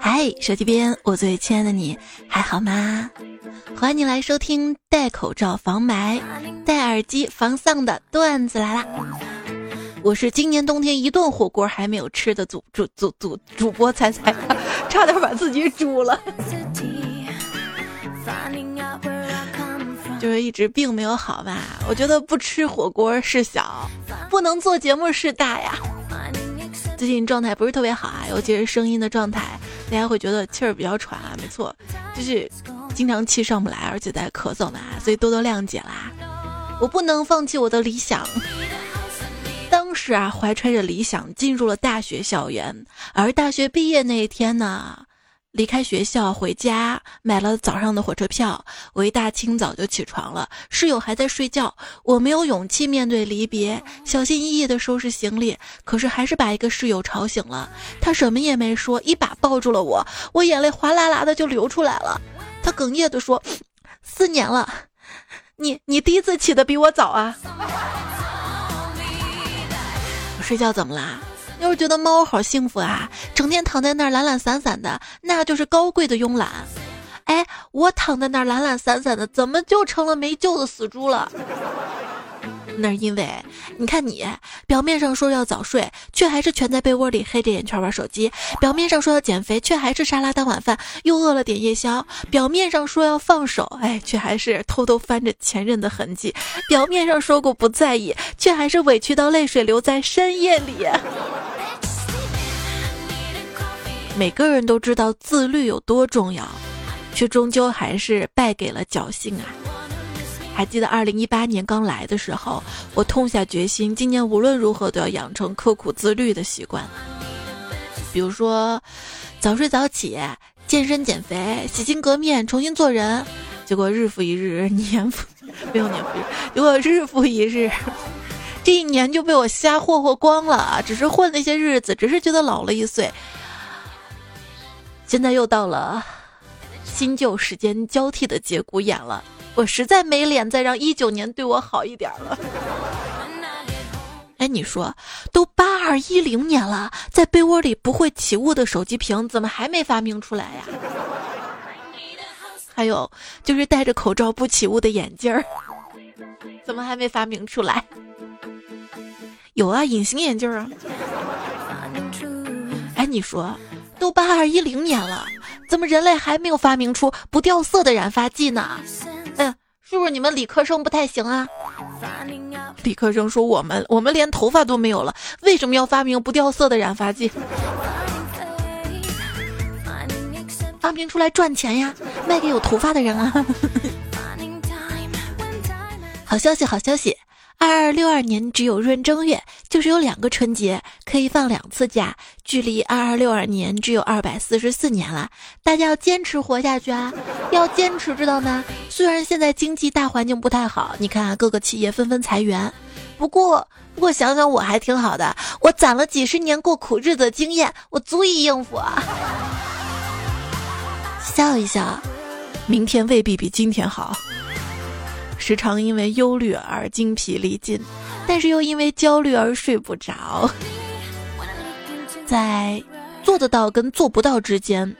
嗨，手机边，我最亲爱的你还好吗？欢迎你来收听戴口罩防霾、戴耳机防丧的段子来啦！我是今年冬天一顿火锅还没有吃的主主主主主播彩彩，差点把自己煮了。就是一直病没有好吧？我觉得不吃火锅是小，不能做节目是大呀。最近状态不是特别好啊，尤其是声音的状态，大家会觉得气儿比较喘啊。没错，就是经常气上不来，而且在咳嗽嘛，所以多多谅解啦。我不能放弃我的理想。当时啊，怀揣着理想进入了大学校园，而大学毕业那一天呢？离开学校回家，买了早上的火车票。我一大清早就起床了，室友还在睡觉。我没有勇气面对离别，小心翼翼地收拾行李，可是还是把一个室友吵醒了。他什么也没说，一把抱住了我，我眼泪哗啦啦的就流出来了。他哽咽地说：“四年了，你你第一次起的比我早啊。”我睡觉怎么啦？要是觉得猫好幸福啊，整天躺在那儿懒懒散散的，那就是高贵的慵懒。哎，我躺在那儿懒懒散散的，怎么就成了没救的死猪了？那是因为，你看你表面上说要早睡，却还是蜷在被窝里黑着眼圈玩手机；表面上说要减肥，却还是沙拉当晚饭，又饿了点夜宵；表面上说要放手，哎，却还是偷偷翻着前任的痕迹；表面上说过不在意，却还是委屈到泪水流在深夜里。每个人都知道自律有多重要，却终究还是败给了侥幸啊！还记得二零一八年刚来的时候，我痛下决心，今年无论如何都要养成刻苦自律的习惯，比如说早睡早起、健身减肥、洗心革面、重新做人。结果日复一日，年复 没有年复一日，结果日复一日，这一年就被我瞎霍霍光了。只是混那些日子，只是觉得老了一岁。现在又到了新旧时间交替的节骨眼了，我实在没脸再让一九年对我好一点了。哎，你说，都八二一零年了，在被窝里不会起雾的手机屏怎么还没发明出来呀？还有就是戴着口罩不起雾的眼镜，怎么还没发明出来？有啊，隐形眼镜啊。哎，你说。都八二一零年了，怎么人类还没有发明出不掉色的染发剂呢？是不是你们理科生不太行啊？理科生说我们我们连头发都没有了，为什么要发明不掉色的染发剂？发明出来赚钱呀，卖给有头发的人啊！好消息，好消息。二二六二年只有闰正月，就是有两个春节可以放两次假，距离二二六二年只有二百四十四年了。大家要坚持活下去啊！要坚持，知道吗？虽然现在经济大环境不太好，你看各个企业纷纷裁员，不过不过想想我还挺好的，我攒了几十年过苦日子的经验，我足以应付啊！笑一笑，明天未必比今天好。时常因为忧虑而精疲力尽，但是又因为焦虑而睡不着。在做得到跟做不到之间，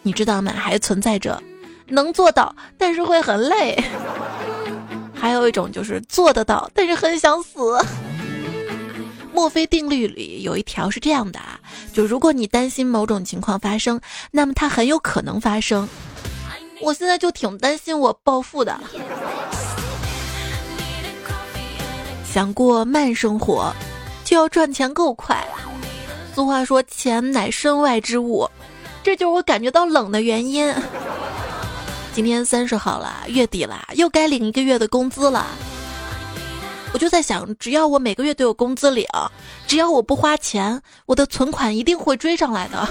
你知道吗？还存在着能做到，但是会很累；还有一种就是做得到，但是很想死。墨菲定律里有一条是这样的啊，就如果你担心某种情况发生，那么它很有可能发生。我现在就挺担心我暴富的。想过慢生活，就要赚钱够快。俗话说“钱乃身外之物”，这就是我感觉到冷的原因。今天三十号了，月底了，又该领一个月的工资了。我就在想，只要我每个月都有工资领，只要我不花钱，我的存款一定会追上来的。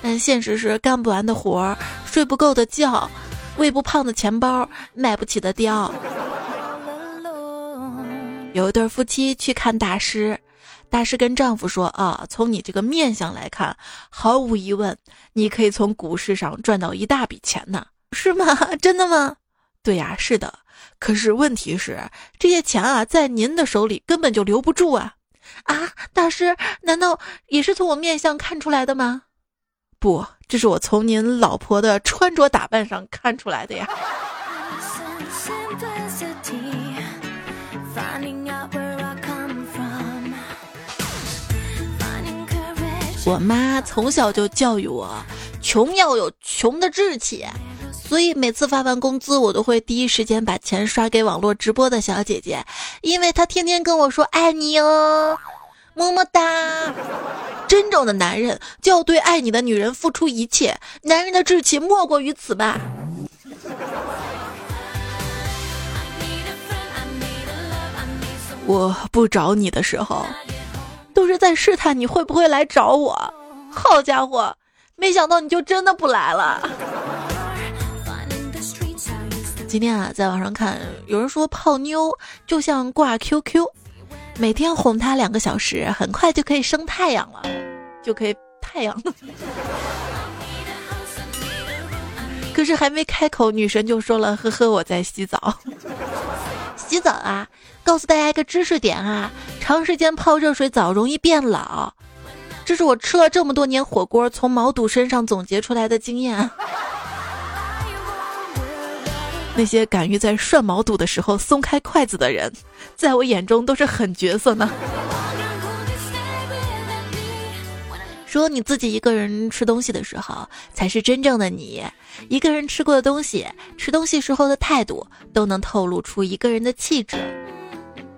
但现实是干不完的活儿，睡不够的觉，喂不胖的钱包，买不起的貂。有一对夫妻去看大师，大师跟丈夫说：“啊，从你这个面相来看，毫无疑问，你可以从股市上赚到一大笔钱呢，是吗？真的吗？对呀，是的。可是问题是，这些钱啊，在您的手里根本就留不住啊。啊，大师，难道也是从我面相看出来的吗？不，这是我从您老婆的穿着打扮上看出来的呀。我妈从小就教育我，穷要有穷的志气，所以每次发完工资，我都会第一时间把钱刷给网络直播的小姐姐，因为她天天跟我说爱你哦，么么哒。真正的男人就要对爱你的女人付出一切，男人的志气莫过于此吧。我不找你的时候。都是在试探你会不会来找我，好家伙，没想到你就真的不来了。今天啊，在网上看有人说泡妞就像挂 QQ，每天哄她两个小时，很快就可以升太阳了，就可以太阳。可是还没开口，女神就说了：“呵呵，我在洗澡。”洗澡啊！告诉大家一个知识点啊，长时间泡热水澡容易变老，这是我吃了这么多年火锅从毛肚身上总结出来的经验。那些敢于在涮毛肚的时候松开筷子的人，在我眼中都是狠角色呢。说你自己一个人吃东西的时候，才是真正的你。一个人吃过的东西，吃东西时候的态度，都能透露出一个人的气质。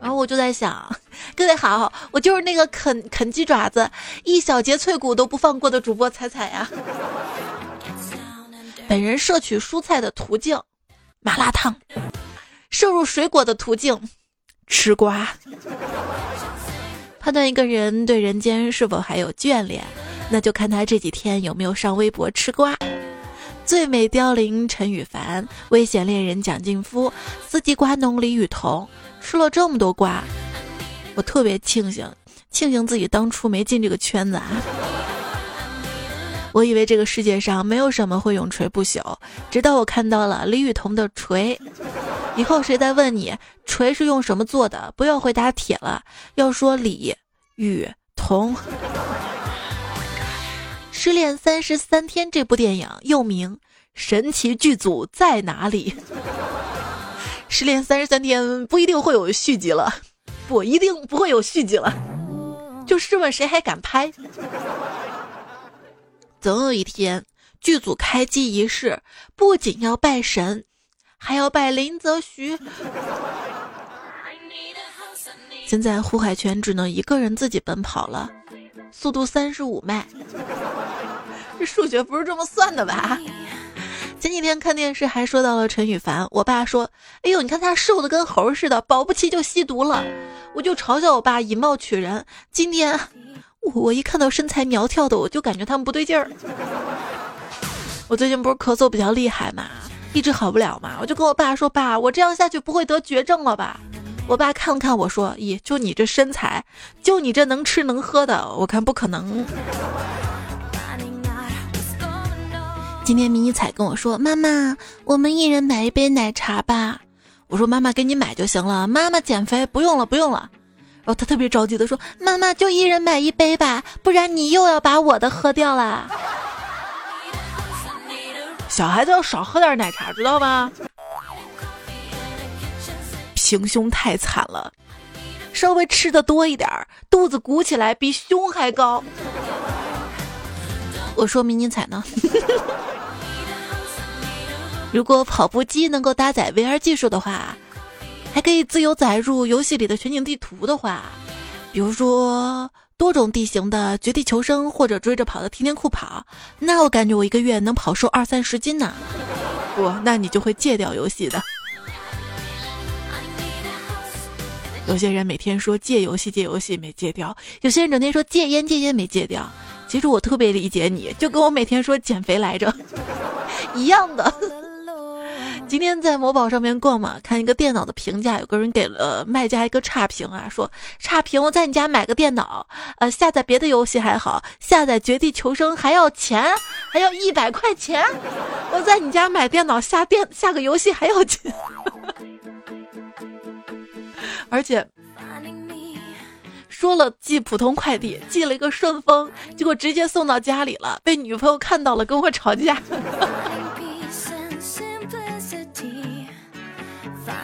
然后我就在想，各位好，我就是那个啃啃鸡爪子，一小节脆骨都不放过的主播彩彩呀。本人摄取蔬菜的途径，麻辣烫；摄入水果的途径，吃瓜。判断一个人对人间是否还有眷恋，那就看他这几天有没有上微博吃瓜。最美凋零陈羽凡，危险恋人蒋劲夫，四季瓜农李雨桐，吃了这么多瓜，我特别庆幸，庆幸自己当初没进这个圈子啊！我以为这个世界上没有什么会永垂不朽，直到我看到了李雨桐的锤。以后谁再问你锤是用什么做的，不要回答铁了，要说李雨桐。失恋三十三天这部电影又名《神奇剧组在哪里》。失恋三十三天不一定会有续集了，不一定不会有续集了。就试问谁还敢拍？总有一天，剧组开机仪式不仅要拜神。还要拜林则徐。现在胡海泉只能一个人自己奔跑了，速度三十五迈。这数学不是这么算的吧？前几天看电视还说到了陈羽凡，我爸说：“哎呦，你看他瘦的跟猴似的，保不齐就吸毒了。”我就嘲笑我爸以貌取人。今天我我一看到身材苗条的，我就感觉他们不对劲儿。我最近不是咳嗽比较厉害嘛？一直好不了嘛，我就跟我爸说：“爸，我这样下去不会得绝症了吧？”我爸看了看我说：“咦，就你这身材，就你这能吃能喝的，我看不可能。”今天迷你彩跟我说：“妈妈，我们一人买一杯奶茶吧。”我说：“妈妈给你买就行了，妈妈减肥不用了，不用了。”然后他特别着急的说：“妈妈就一人买一杯吧，不然你又要把我的喝掉了。”小孩子要少喝点奶茶，知道吗？平胸太惨了，稍微吃的多一点，肚子鼓起来比胸还高。我说迷你彩呢？如果跑步机能够搭载 VR 技术的话，还可以自由载入游戏里的全景地图的话，比如说。多种地形的绝地求生，或者追着跑的天天酷跑，那我感觉我一个月能跑瘦二三十斤呢。不，那你就会戒掉游戏的。有些人每天说戒游戏戒游戏没戒掉，有些人整天说戒烟戒烟没戒掉。其实我特别理解你，就跟我每天说减肥来着 一样的。今天在某宝上面逛嘛，看一个电脑的评价，有个人给了卖家一个差评啊，说差评我在你家买个电脑，呃，下载别的游戏还好，下载绝地求生还要钱，还要一百块钱。我在你家买电脑下电下个游戏还要钱，而且说了寄普通快递，寄了一个顺丰，结果直接送到家里了，被女朋友看到了，跟我吵架。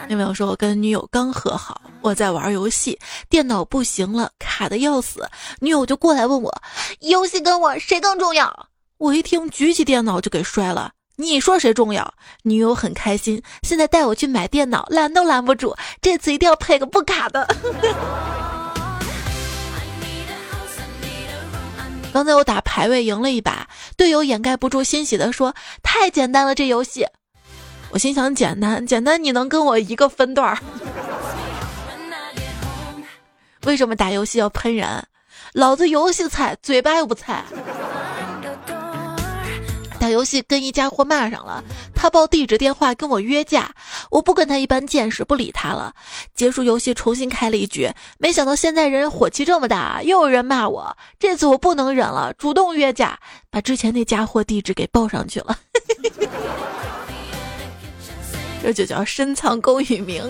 有没有说我跟女友刚和好，我在玩游戏，电脑不行了，卡的要死，女友就过来问我，游戏跟我谁更重要？我一听，举起电脑就给摔了。你说谁重要？女友很开心，现在带我去买电脑，拦都拦不住。这次一定要配个不卡的。刚才我打排位赢了一把，队友掩盖不住欣喜的说：“太简单了，这游戏。”我心想：简单，简单，你能跟我一个分段儿？为什么打游戏要喷人？老子游戏菜，嘴巴又不菜。打游戏跟一家伙骂上了，他报地址电话跟我约架，我不跟他一般见识，不理他了。结束游戏重新开了一局，没想到现在人火气这么大，又有人骂我。这次我不能忍了，主动约架，把之前那家伙地址给报上去了。这就叫深藏功与名。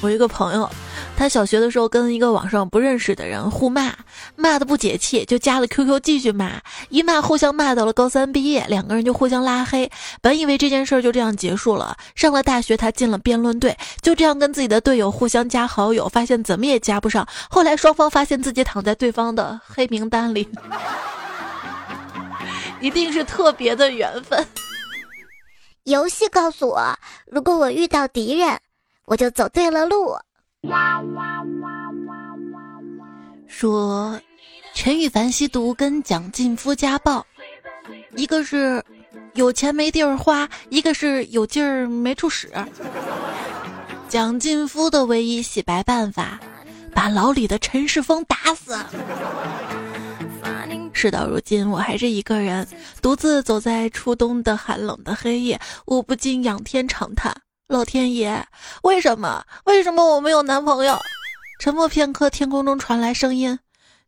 我一个朋友。他小学的时候跟一个网上不认识的人互骂，骂的不解气，就加了 QQ 继续骂，一骂互相骂到了高三毕业，两个人就互相拉黑。本以为这件事就这样结束了，上了大学他进了辩论队，就这样跟自己的队友互相加好友，发现怎么也加不上。后来双方发现自己躺在对方的黑名单里，一定是特别的缘分。游戏告诉我，如果我遇到敌人，我就走对了路。说陈羽凡吸毒跟蒋劲夫家暴，一个是有钱没地儿花，一个是有劲儿没处使。蒋劲夫的唯一洗白办法，把牢里的陈世峰打死。事到如今，我还是一个人，独自走在初冬的寒冷的黑夜，我不禁仰天长叹。老天爷，为什么？为什么我没有男朋友？沉默片刻，天空中传来声音：“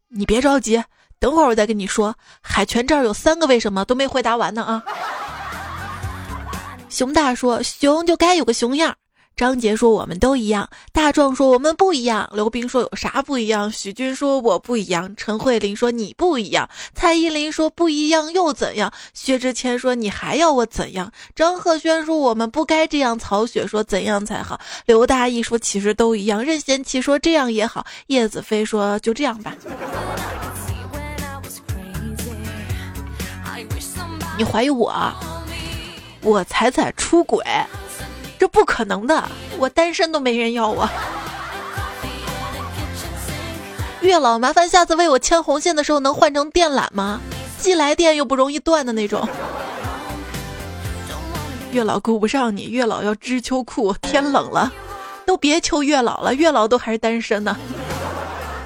你别着急，等会儿我再跟你说。”海泉这儿有三个为什么都没回答完呢啊！熊大说：“熊就该有个熊样。”张杰说：“我们都一样。”大壮说：“我们不一样。”刘冰说：“有啥不一样？”许军说：“我不一样。”陈慧琳说：“你不一样。”蔡依林说：“不一样又怎样？”薛之谦说：“你还要我怎样？”张赫宣说：“我们不该这样。”曹雪说：“怎样才好？”刘大义说：“其实都一样。”任贤齐说：“这样也好。”叶子飞说：“就这样吧。”你怀疑我？我彩彩出轨？这不可能的，我单身都没人要我。月老，麻烦下次为我牵红线的时候能换成电缆吗？既来电又不容易断的那种。月老顾不上你，月老要织秋裤，天冷了，都别求月老了，月老都还是单身呢。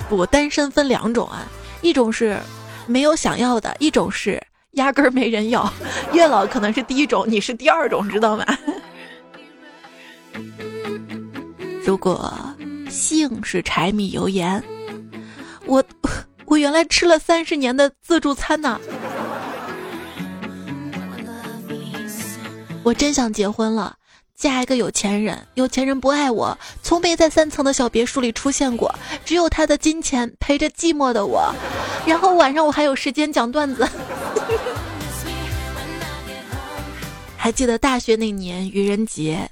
不，单身分两种啊，一种是没有想要的，一种是压根儿没人要。月老可能是第一种，你是第二种，知道吗？如果性是柴米油盐，我我原来吃了三十年的自助餐呢。我真想结婚了，嫁一个有钱人。有钱人不爱我，从没在三层的小别墅里出现过，只有他的金钱陪着寂寞的我。然后晚上我还有时间讲段子。还记得大学那年愚人节。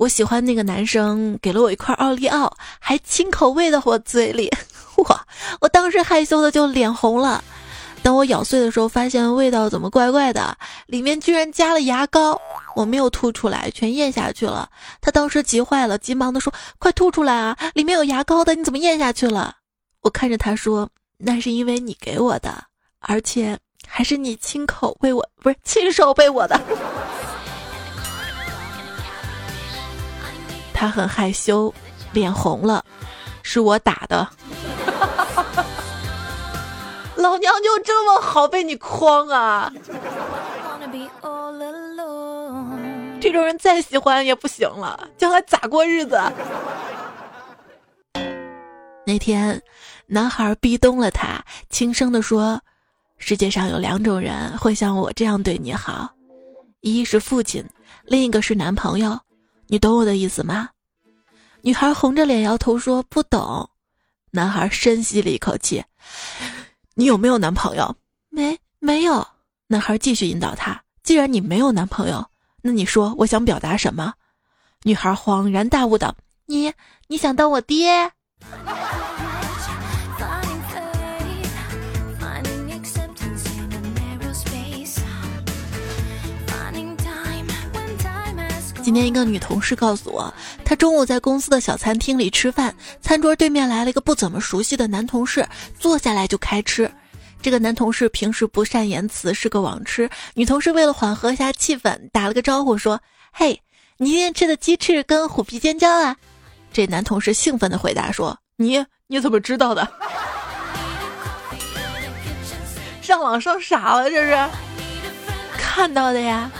我喜欢那个男生，给了我一块奥利奥，还亲口喂到我嘴里，哇！我当时害羞的就脸红了。等我咬碎的时候，发现味道怎么怪怪的，里面居然加了牙膏。我没有吐出来，全咽下去了。他当时急坏了，急忙的说：“快吐出来啊！里面有牙膏的，你怎么咽下去了？”我看着他说：“那是因为你给我的，而且还是你亲口喂我，不是亲手喂我的。”他很害羞，脸红了，是我打的。老娘就这么好被你诓啊！这种人再喜欢也不行了，将来咋过日子？那天，男孩逼咚了他，轻声的说：“世界上有两种人会像我这样对你好，一是父亲。”另一个是男朋友，你懂我的意思吗？女孩红着脸摇头说不懂。男孩深吸了一口气，你有没有男朋友？没，没有。男孩继续引导她，既然你没有男朋友，那你说我想表达什么？女孩恍然大悟道：“你，你想当我爹？”今天一个女同事告诉我，她中午在公司的小餐厅里吃饭，餐桌对面来了一个不怎么熟悉的男同事，坐下来就开吃。这个男同事平时不善言辞，是个网痴。女同事为了缓和一下气氛，打了个招呼说：“嘿，你今天吃的鸡翅跟虎皮尖椒啊？”这男同事兴奋地回答说：“你你怎么知道的？上网上傻了这是？看到的呀。”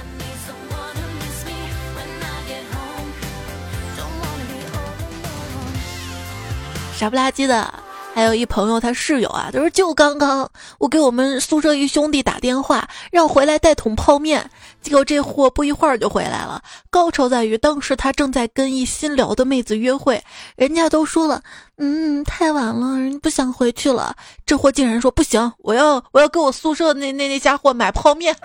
傻不拉几的，还有一朋友，他室友啊，他说就刚刚我给我们宿舍一兄弟打电话，让回来带桶泡面，结果这货不一会儿就回来了。高潮在于当时他正在跟一新聊的妹子约会，人家都说了，嗯，太晚了，人不想回去了。这货竟然说不行，我要我要给我宿舍那那那家伙买泡面，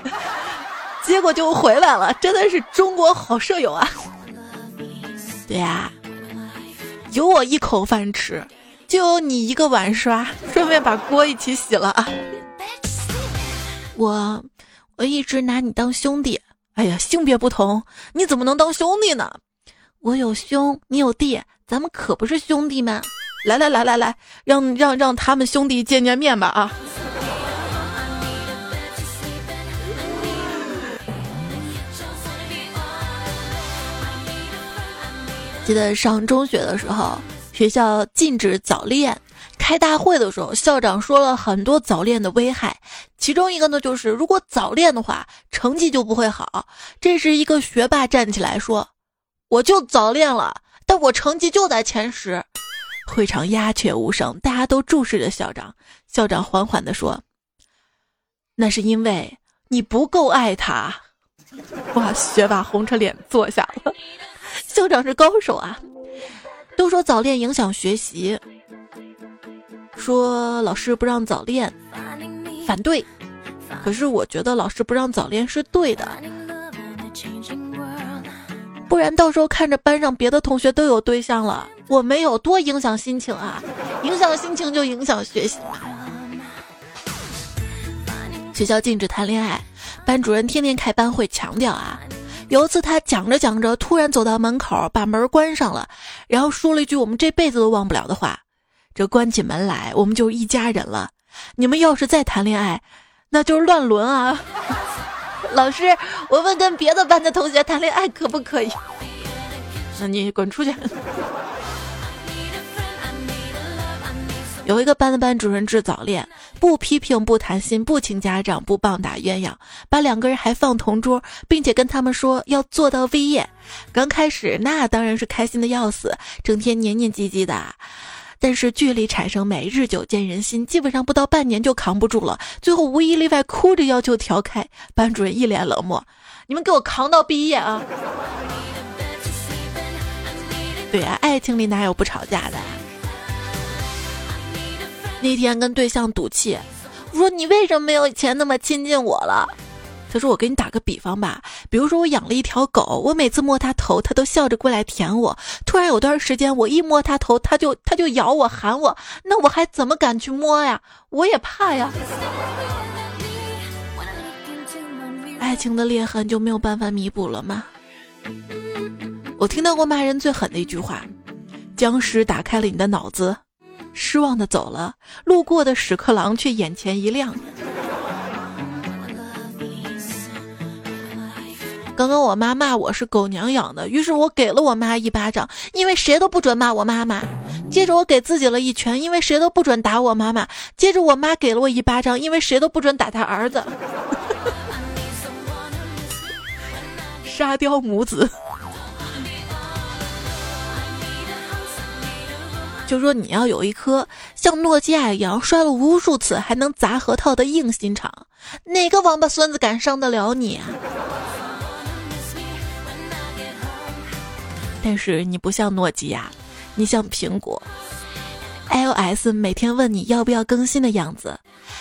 结果就回来了，真的是中国好舍友啊！对呀。有我一口饭吃，就有你一个碗刷，顺便把锅一起洗了啊！我我一直拿你当兄弟，哎呀，性别不同，你怎么能当兄弟呢？我有兄，你有弟，咱们可不是兄弟们？来来来来来，让让让他们兄弟见见面吧啊！记得上中学的时候，学校禁止早恋。开大会的时候，校长说了很多早恋的危害，其中一个呢就是，如果早恋的话，成绩就不会好。这时，一个学霸站起来说：“我就早恋了，但我成绩就在前十。”会场鸦雀无声，大家都注视着校长。校长缓缓地说：“那是因为你不够爱他。”哇，学霸红着脸坐下了。校长是高手啊！都说早恋影响学习，说老师不让早恋，反对。可是我觉得老师不让早恋是对的，不然到时候看着班上别的同学都有对象了，我没有多影响心情啊！影响心情就影响学习嘛。学校禁止谈恋爱，班主任天天开班会强调啊。有一次，他讲着讲着，突然走到门口，把门关上了，然后说了一句我们这辈子都忘不了的话：“这关起门来，我们就一家人了。你们要是再谈恋爱，那就是乱伦啊！” 老师，我问跟别的班的同学谈恋爱可不可以？那你滚出去！有一个班的班主任治早恋，不批评，不谈心，不请家长，不棒打鸳鸯，把两个人还放同桌，并且跟他们说要做到毕业。刚开始那当然是开心的要死，整天黏黏唧唧的。但是距离产生美，日久见人心，基本上不到半年就扛不住了，最后无一例外哭着要求调开。班主任一脸冷漠：“你们给我扛到毕业啊！”对啊，爱情里哪有不吵架的？那天跟对象赌气，我说你为什么没有以前那么亲近我了？他说我给你打个比方吧，比如说我养了一条狗，我每次摸它头，它都笑着过来舔我。突然有段时间，我一摸它头，它就它就咬我喊我，那我还怎么敢去摸呀？我也怕呀。爱情的裂痕就没有办法弥补了吗？我听到过骂人最狠的一句话：僵尸打开了你的脑子。失望的走了，路过的屎壳郎却眼前一亮。刚刚我妈骂我是狗娘养的，于是我给了我妈一巴掌，因为谁都不准骂我妈妈。接着我给自己了一拳，因为谁都不准打我妈妈。接着我妈给了我一巴掌，因为谁都不准打他儿子。沙雕母子。就说你要有一颗像诺基亚一样摔了无数次还能砸核桃的硬心肠，哪个王八孙子敢伤得了你啊？但是你不像诺基亚，你像苹果。iOS 每天问你要不要更新的样子，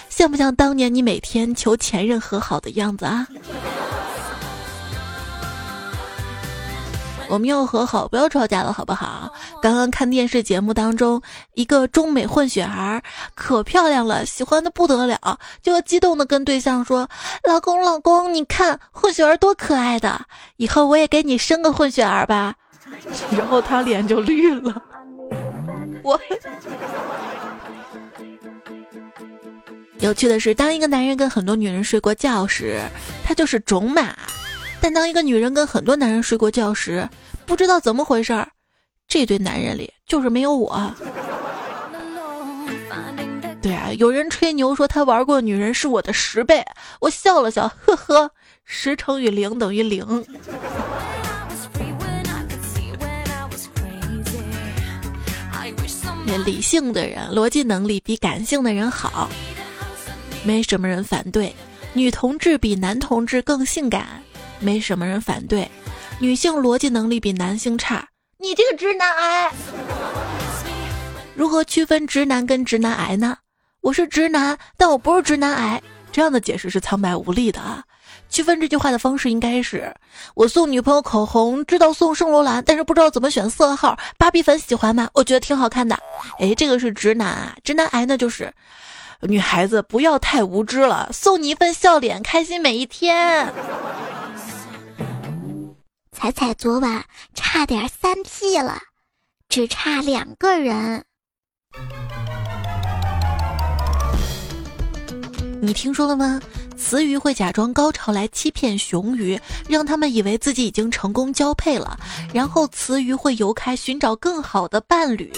像不像当年你每天求前任和好的样子啊？我们要和好，不要吵架了，好不好？刚刚看电视节目当中，一个中美混血儿可漂亮了，喜欢的不得了，就激动的跟对象说：“老公，老公，你看混血儿多可爱的，以后我也给你生个混血儿吧。”然后他脸就绿了。我 有趣的是，当一个男人跟很多女人睡过觉时，他就是种马；但当一个女人跟很多男人睡过觉时，不知道怎么回事儿，这对男人里就是没有我。对啊，有人吹牛说他玩过女人是我的十倍，我笑了笑，呵呵，十乘以零等于零。理性的人逻辑能力比感性的人好，没什么人反对。女同志比男同志更性感，没什么人反对。女性逻辑能力比男性差，你这个直男癌。如何区分直男跟直男癌呢？我是直男，但我不是直男癌。这样的解释是苍白无力的啊。区分这句话的方式应该是：我送女朋友口红，知道送圣罗兰，但是不知道怎么选色号。芭比粉喜欢吗？我觉得挺好看的。哎，这个是直男啊，直男癌呢就是，女孩子不要太无知了，送你一份笑脸，开心每一天。彩彩昨晚差点三 P 了，只差两个人。你听说了吗？雌鱼会假装高潮来欺骗雄鱼，让他们以为自己已经成功交配了，然后雌鱼会游开寻找更好的伴侣。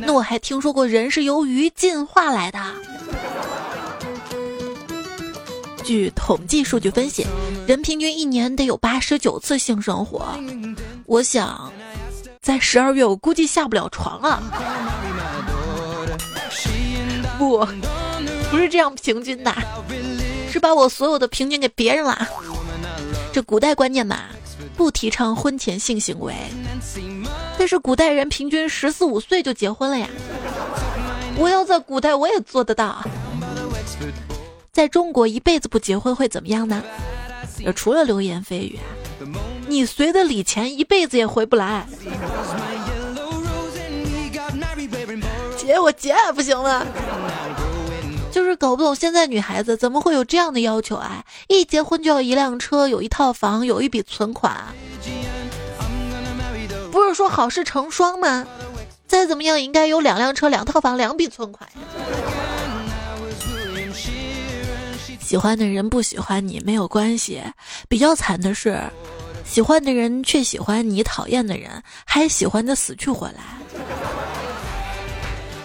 那我还听说过人是由鱼进化来的。据统计数据分析，人平均一年得有八十九次性生活。我想，在十二月我估计下不了床啊。不，不是这样平均的，是把我所有的平均给别人了。这古代观念嘛，不提倡婚前性行为，但是古代人平均十四五岁就结婚了呀。我要在古代我也做得到。在中国一辈子不结婚会怎么样呢？除了流言蜚语，你随的礼钱一辈子也回不来。结我结还不行吗？就是搞不懂现在女孩子怎么会有这样的要求啊！一结婚就要一辆车，有一套房，有一笔存款。不是说好事成双吗？再怎么样，应该有两辆车、两套房、两笔存款呀。喜欢的人不喜欢你没有关系，比较惨的是，喜欢的人却喜欢你，讨厌的人还喜欢的死去活来。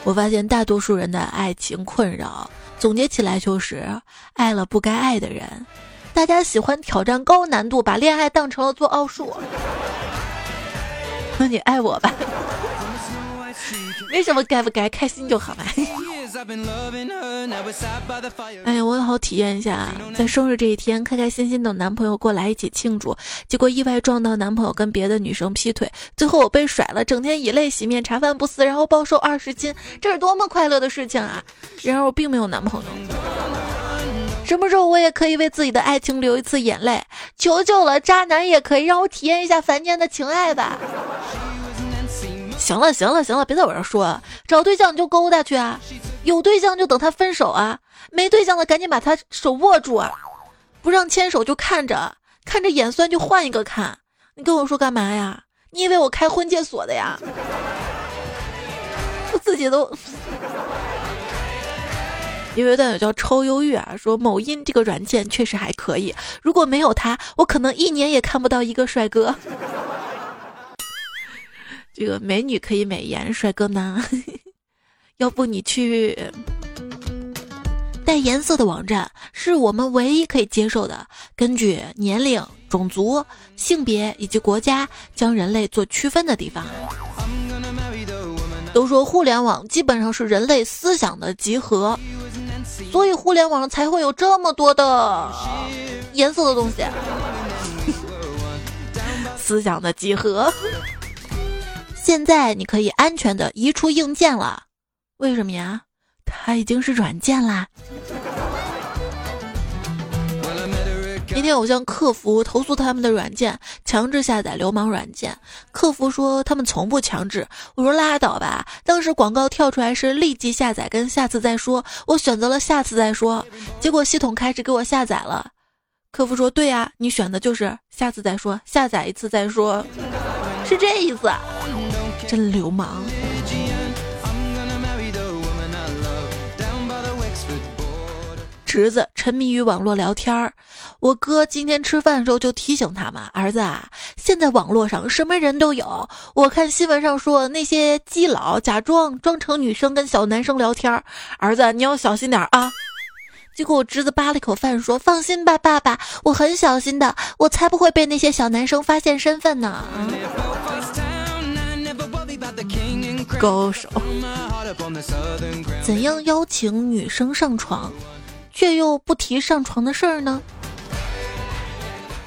我发现大多数人的爱情困扰，总结起来就是爱了不该爱的人。大家喜欢挑战高难度，把恋爱当成了做奥数。那你爱我吧。为什么该不该开心就好嘛？哎呀，我好体验一下，在生日这一天，开开心心等男朋友过来一起庆祝，结果意外撞到男朋友跟别的女生劈腿，最后我被甩了，整天以泪洗面，茶饭不思，然后暴瘦二十斤，这是多么快乐的事情啊！然而我并没有男朋友。什么时候我也可以为自己的爱情流一次眼泪？求求了，渣男也可以让我体验一下凡间的情爱吧。行了行了行了，别在我这说，找对象你就勾搭去啊，有对象就等他分手啊，没对象的赶紧把他手握住啊，不让牵手就看着，看着眼酸就换一个看，你跟我说干嘛呀？你以为我开婚介所的呀？我自己都。有一段友叫超忧郁啊，说某音这个软件确实还可以，如果没有它，我可能一年也看不到一个帅哥。这个美女可以美颜，帅哥呢？要不你去带颜色的网站，是我们唯一可以接受的。根据年龄、种族、性别以及国家将人类做区分的地方。都说互联网基本上是人类思想的集合，所以互联网才会有这么多的颜色的东西。思想的集合。现在你可以安全的移出硬件了，为什么呀？它已经是软件啦。今天我向客服投诉他们的软件强制下载流氓软件，客服说他们从不强制。我说拉倒吧，当时广告跳出来是立即下载跟下次再说，我选择了下次再说，结果系统开始给我下载了。客服说对呀，你选的就是下次再说，下载一次再说，是这意思。真流氓。侄子沉迷于网络聊天儿，我哥今天吃饭的时候就提醒他嘛：“儿子啊，现在网络上什么人都有。我看新闻上说那些基佬假装装成女生跟小男生聊天儿，儿子你要小心点啊。”结果我侄子扒了一口饭说：“放心吧，爸爸，我很小心的，我才不会被那些小男生发现身份呢。”高手，怎样邀请女生上床？却又不提上床的事儿呢？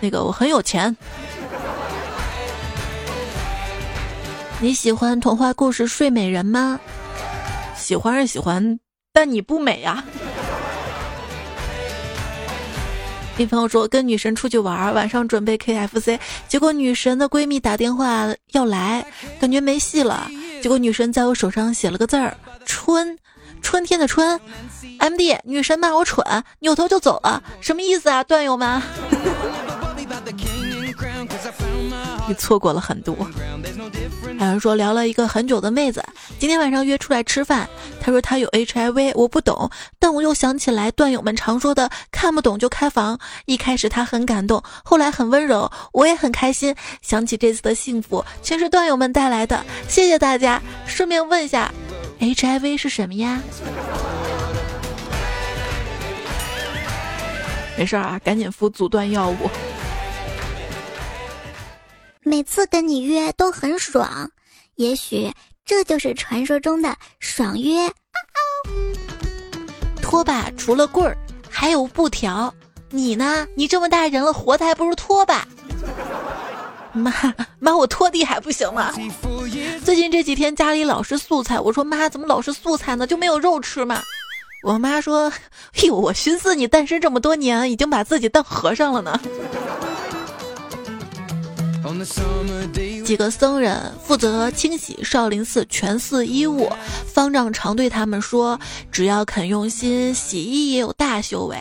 那个我很有钱。你喜欢童话故事《睡美人》吗？喜欢是喜欢，但你不美呀。你朋友说跟女神出去玩，晚上准备 KFC，结果女神的闺蜜打电话要来，感觉没戏了。结果女神在我手上写了个字儿“春”。春天的春，M D 女神骂我蠢，扭头就走了，什么意思啊，段友们？你错过了很多。还有人说聊了一个很久的妹子，今天晚上约出来吃饭，她说她有 H I V，我不懂，但我又想起来段友们常说的看不懂就开房。一开始她很感动，后来很温柔，我也很开心。想起这次的幸福，全是段友们带来的，谢谢大家。顺便问一下。HIV 是什么呀？没事啊，赶紧服阻断药物。每次跟你约都很爽，也许这就是传说中的爽约。拖把除了棍儿还有布条，你呢？你这么大人了，活的还不如拖把。妈妈，我拖地还不行吗？最近这几天家里老是素菜，我说妈，怎么老是素菜呢？就没有肉吃吗？我妈说，哟，我寻思你单身这么多年，已经把自己当和尚了呢。几个僧人负责清洗少林寺全寺衣物，方丈常对他们说：“只要肯用心，洗衣也有大修为。”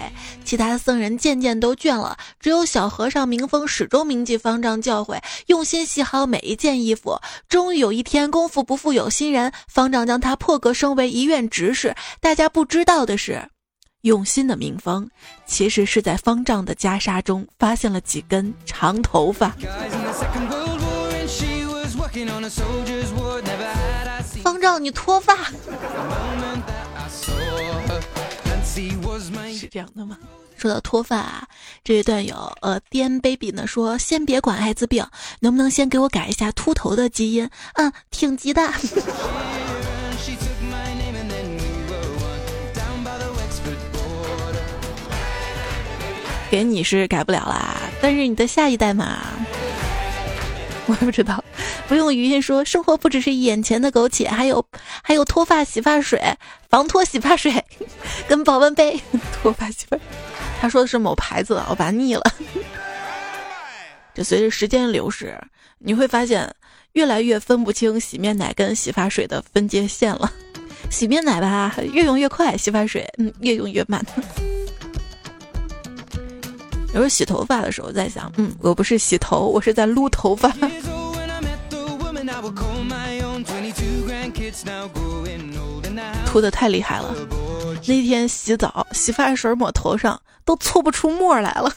其他僧人渐渐都倦了，只有小和尚明峰始终铭记方丈教诲，用心洗好每一件衣服。终于有一天，功夫不负有心人，方丈将他破格升为一院执事。大家不知道的是。用心的明方，其实是在方丈的袈裟中发现了几根长头发。方丈，你脱发？是这样的吗？说到脱发，啊这位段友呃颠 baby 呢说，先别管艾滋病，能不能先给我改一下秃头的基因？嗯，挺急的。给你是改不了啦，但是你的下一代嘛，我也不知道。不用语音说，生活不只是眼前的苟且，还有还有脱发洗发水、防脱洗发水 跟保温杯。脱发洗发，他说的是某牌子，我把腻了。这随着时间流逝，你会发现越来越分不清洗面奶跟洗发水的分界线了。洗面奶吧，越用越快；洗发水，嗯，越用越慢。有时候洗头发的时候在想，嗯，我不是洗头，我是在撸头发。秃的太厉害了，那天洗澡，洗发水抹头上都搓不出沫来了。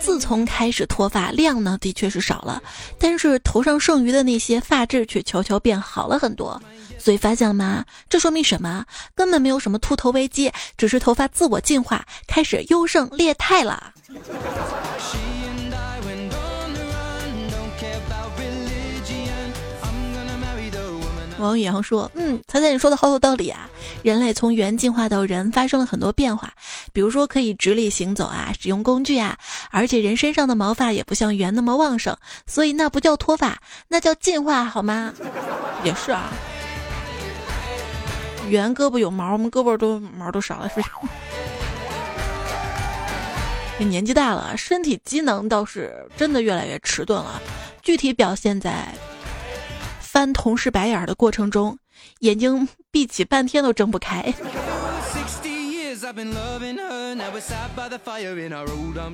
自从开始脱发，量呢的确是少了，但是头上剩余的那些发质却悄悄变好了很多。所以发现了吗？这说明什么？根本没有什么秃头危机，只是头发自我进化开始优胜劣汰了。王宇阳说：“嗯，猜猜你说的好有道理啊！人类从猿进化到人，发生了很多变化，比如说可以直立行走啊，使用工具啊，而且人身上的毛发也不像猿那么旺盛，所以那不叫脱发，那叫进化，好吗？也是啊，圆胳膊有毛，我们胳膊都毛都少了，是不是？年纪大了，身体机能倒是真的越来越迟钝了，具体表现在翻同事白眼的过程中，眼睛闭起半天都睁不开。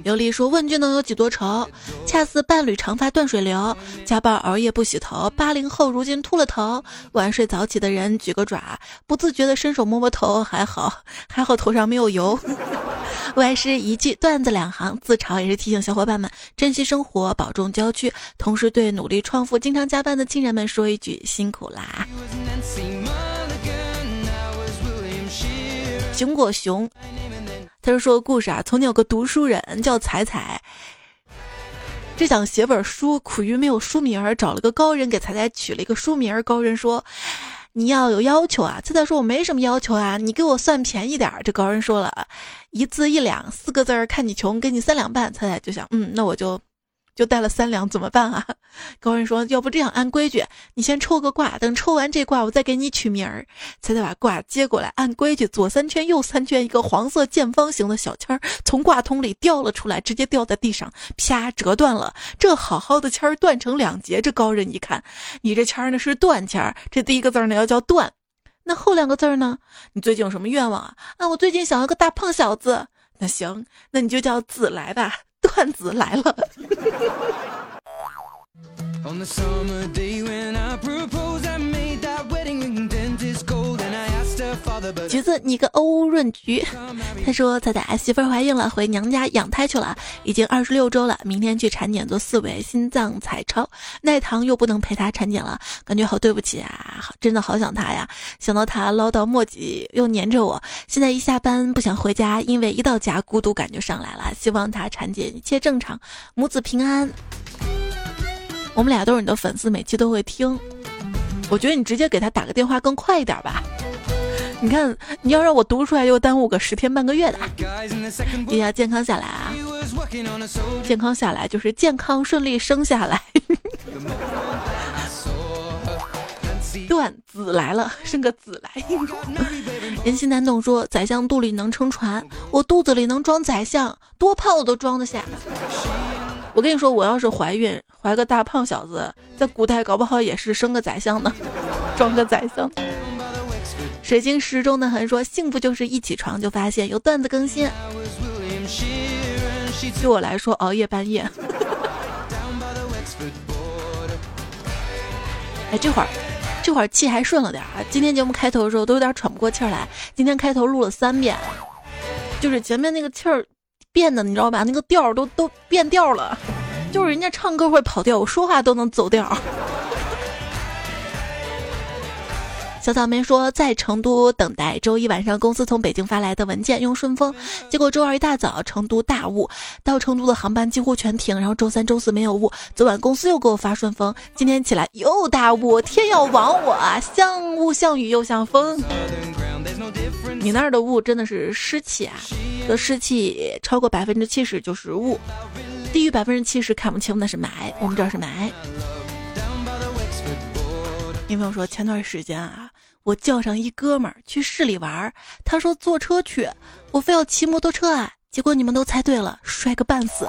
刘丽说：“问君能有几多愁？恰似伴侣长发断水流，加班熬夜不洗头。八零后如今秃了头，晚睡早起的人举个爪，不自觉的伸手摸摸头，还好还好头上没有油。我还是一句段子两行，自嘲也是提醒小伙伴们珍惜生活，保重郊区。同时对努力创富、经常加班的亲人们说一句辛苦啦。”熊果熊，他就说个故事啊。从前有个读书人叫彩彩，只想写本书，苦于没有书名儿，找了个高人给彩彩取了一个书名儿。高人说：“你要有要求啊。”彩彩说：“我没什么要求啊，你给我算便宜点儿。”这高人说了一字一两，四个字儿，看你穷，给你三两半。彩彩就想，嗯，那我就。就带了三两，怎么办啊？高人说：“要不这样，按规矩，你先抽个卦，等抽完这卦，我再给你取名儿。”才再把卦接过来，按规矩左三圈，右三圈，一个黄色见方形的小签儿从卦筒里掉了出来，直接掉在地上，啪，折断了。这好好的签儿断成两截。这高人一看，你这签儿呢是断签儿，这第一个字呢要叫断，那后两个字呢？你最近有什么愿望啊？啊，我最近想要个大胖小子。那行，那你就叫子来吧。段子来了。橘子，你个欧润菊。他说：“他的媳妇儿怀孕了，回娘家养胎去了，已经二十六周了。明天去产检做四维心脏彩超，奈糖又不能陪她产检了，感觉好对不起啊！好真的好想她呀，想到她唠叨磨叽又黏着我，现在一下班不想回家，因为一到家孤独感就上来了。希望她产检一切正常，母子平安。我们俩都是你的粉丝，每期都会听。我觉得你直接给他打个电话更快一点吧。”你看，你要让我读出来，又耽误个十天半个月的。也要健康下来啊！健康下来就是健康顺利生下来。段子来了，生个子来。人心难懂说，宰相肚里能撑船，我肚子里能装宰相，多胖我都装得下。我跟你说，我要是怀孕，怀个大胖小子，在古代搞不好也是生个宰相呢，装个宰相。水晶石中的痕说：“幸福就是一起床就发现有段子更新。”对我来说，熬夜半夜。哎，这会儿，这会儿气还顺了点啊！今天节目开头的时候都有点喘不过气来。今天开头录了三遍，就是前面那个气儿变的，你知道吧？那个调都都变调了，就是人家唱歌会跑调，我说话都能走调。小草莓说，在成都等待周一晚上公司从北京发来的文件，用顺丰。结果周二一大早，成都大雾，到成都的航班几乎全停。然后周三、周四没有雾。昨晚公司又给我发顺丰，今天起来又大雾，天要亡我啊！像雾像雨又像风。你那儿的雾真的是湿气啊？这湿气超过百分之七十就是雾，低于百分之七十看不清那是霾。我们这儿是霾。女朋友说，前段时间啊。我叫上一哥们儿去市里玩儿，他说坐车去，我非要骑摩托车啊！结果你们都猜对了，摔个半死。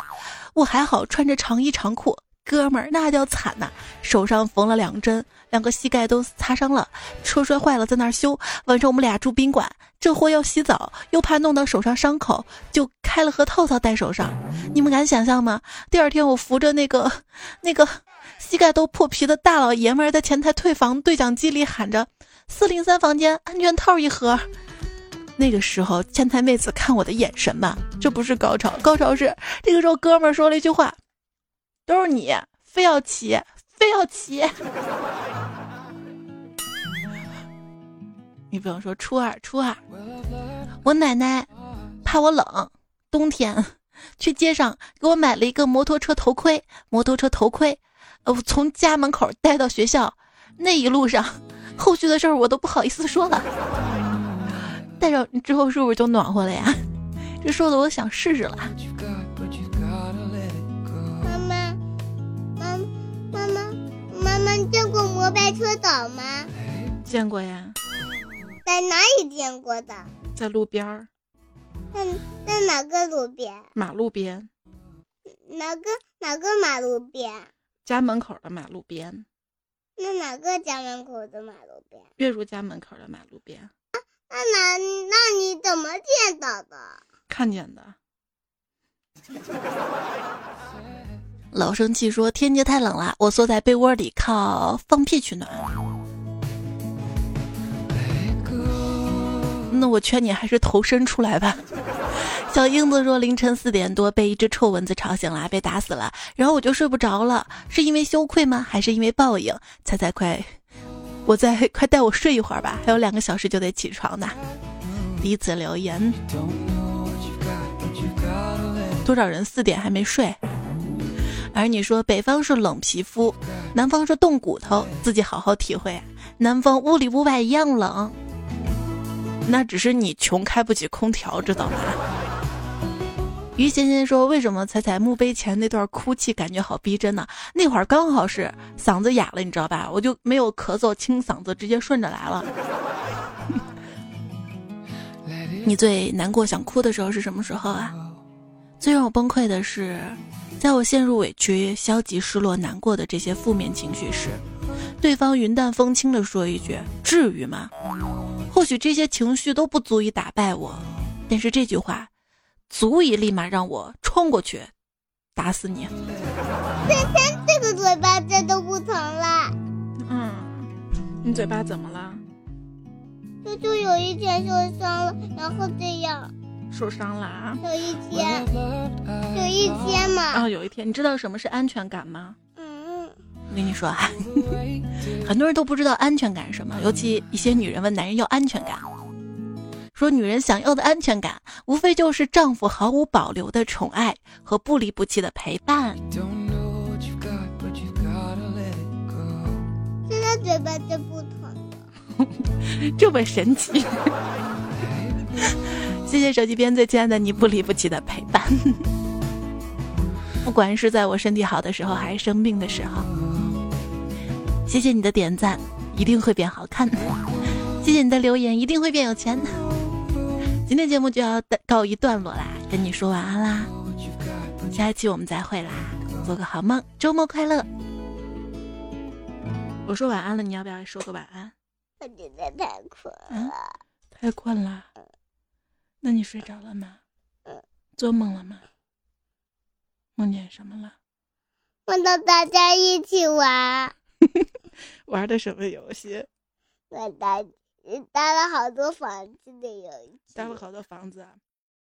我还好，穿着长衣长裤，哥们儿那叫惨呐，手上缝了两针，两个膝盖都擦伤了，车摔坏了在那儿修。晚上我们俩住宾馆，这货要洗澡，又怕弄到手上伤口，就开了盒套套戴手上。你们敢想象吗？第二天我扶着那个那个膝盖都破皮的大老爷们儿在前台退房对讲机里喊着。四零三房间安全套一盒。那个时候，前台妹子看我的眼神吧，这不是高潮，高潮是这个时候哥们儿说了一句话：“都是你非要骑，非要骑。”你比方说：“初二，初二，我奶奶怕我冷，冬天去街上给我买了一个摩托车头盔，摩托车头盔，呃，从家门口带到学校，那一路上。”后续的事儿我都不好意思说了，戴上之后是不是就暖和了呀？这说的我想试试了。妈妈，妈，妈妈，妈妈，你见过摩拜车倒吗？见过呀。在哪里见过的？在路边儿。在在哪个路边？马路边。哪个哪个马路边？家门口的马路边。那哪个家门口的马路边？月如家门口的马路边。那哪？那你怎么见到的？看见的。老生气说：“天气太冷了，我缩在被窝里靠放屁取暖。”那我劝你还是投身出来吧。小英子说：“凌晨四点多被一只臭蚊子吵醒了，被打死了，然后我就睡不着了，是因为羞愧吗？还是因为报应？猜猜快，我再 快带我睡一会儿吧，还有两个小时就得起床呢。”第一次留言。多少人四点还没睡？而你说北方是冷皮肤，南方是冻骨头，自己好好体会。南方屋里屋外一样冷，那只是你穷开不起空调，知道吗？于贤贤说：“为什么彩彩墓碑前那段哭泣感觉好逼真呢？那会儿刚好是嗓子哑了，你知道吧？我就没有咳嗽清嗓子，直接顺着来了。你最难过想哭的时候是什么时候啊？”最让我崩溃的是，在我陷入委屈、消极、失落、难过的这些负面情绪时，对方云淡风轻地说一句：“至于吗？”或许这些情绪都不足以打败我，但是这句话，足以立马让我冲过去，打死你。今天这个嘴巴这都不疼了。嗯，你嘴巴怎么了？就就有一天受伤了，然后这样。受伤了啊！有一天，有一天嘛。啊，有一天，你知道什么是安全感吗？嗯。我跟你说啊，很多人都不知道安全感是什么，尤其一些女人问男人要安全感，说女人想要的安全感，无非就是丈夫毫无保留的宠爱和不离不弃的陪伴。现在嘴巴就不疼了，这么神奇。谢谢手机边最亲爱的你不离不弃的陪伴，不管是在我身体好的时候还是生病的时候，谢谢你的点赞，一定会变好看。谢谢你的留言，一定会变有钱。今天节目就要告一段落啦，跟你说晚安啦，下一期我们再会啦，做个好梦，周末快乐。我说晚安了，你要不要说个晚安？我觉得太困了，太困了。那你睡着了吗？做梦了吗？梦见什么了？梦到大家一起玩。玩的什么游戏？我搭搭了好多房子的游戏。搭了好多房子啊。